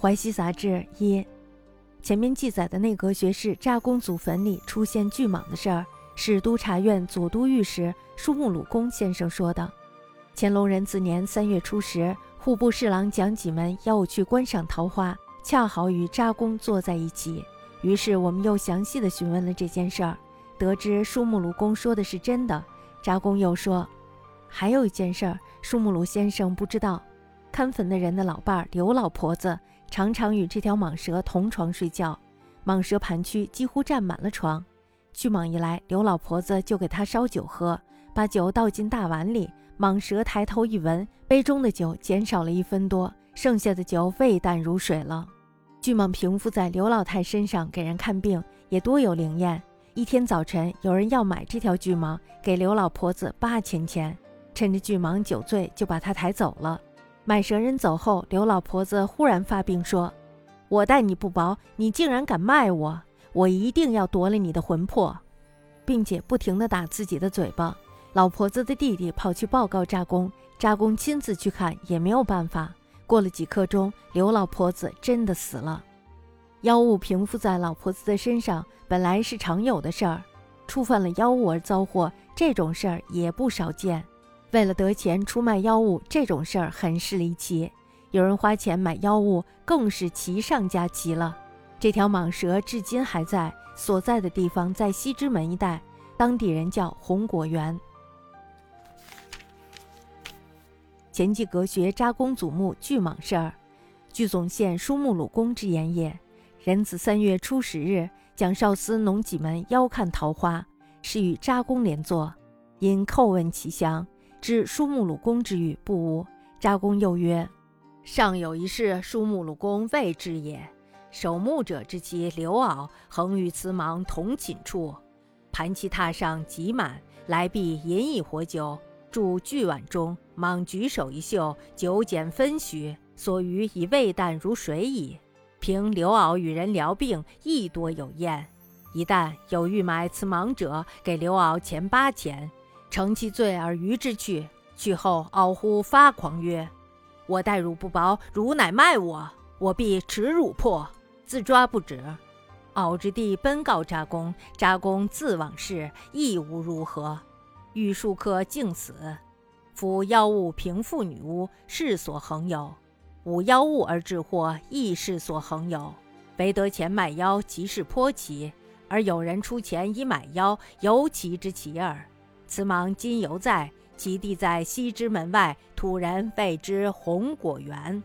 淮西杂志一，前面记载的内阁学士扎公祖坟里出现巨蟒的事儿，是督察院左都御史舒木鲁公先生说的。乾隆壬子年三月初十，户部侍郎蒋济门邀我去观赏桃花，恰好与扎公坐在一起，于是我们又详细的询问了这件事儿，得知舒木鲁公说的是真的。扎公又说，还有一件事儿，舒木鲁先生不知道。看坟的人的老伴儿刘老婆子常常与这条蟒蛇同床睡觉，蟒蛇盘曲几乎占满了床。巨蟒一来，刘老婆子就给他烧酒喝，把酒倒进大碗里。蟒蛇抬头一闻，杯中的酒减少了一分多，剩下的酒味淡如水了。巨蟒平伏在刘老太身上给人看病，也多有灵验。一天早晨，有人要买这条巨蟒，给刘老婆子八千钱，趁着巨蟒酒醉，就把它抬走了。买蛇人走后，刘老婆子忽然发病，说：“我待你不薄，你竟然敢卖我！我一定要夺了你的魂魄，并且不停地打自己的嘴巴。”老婆子的弟弟跑去报告扎公，扎公亲自去看也没有办法。过了几刻钟，刘老婆子真的死了。妖物平伏在老婆子的身上，本来是常有的事儿，触犯了妖物而遭祸，这种事儿也不少见。为了得钱出卖妖物，这种事儿很是离奇。有人花钱买妖物，更是奇上加奇了。这条蟒蛇至今还在，所在的地方在西直门一带，当地人叫红果园。前记阁学扎公祖墓巨蟒事儿，据总宪舒木鲁公之言也。壬子三月初十日，蒋少司农几门邀看桃花，是与扎公连坐，因叩问其详。知叔木鲁公之语不无。扎公又曰：“尚有一事，叔木鲁公未知也。守墓者之妻刘媪，恒与此蟒同寝处，盘其榻上极满，来必饮以活酒，注巨碗中。蟒举手一嗅，酒减分许，所余已味淡如水矣。凭刘媪与人疗病，亦多有验。一旦有欲买此蟒者，给刘媪钱八钱。”乘其罪而渔之去，去后媪忽发狂曰：“我待汝不薄，汝乃卖我，我必持汝破。”自抓不止。敖之弟奔告扎公，扎公自往事，亦无如何。欲数客竟死。夫妖物平附女巫，世所恒有；无妖物而致祸，亦世所恒有。唯得钱卖妖，即是颇奇；而有人出钱以买妖，尤其之奇耳。此芒今犹在，其地在西之门外，土人谓之红果园。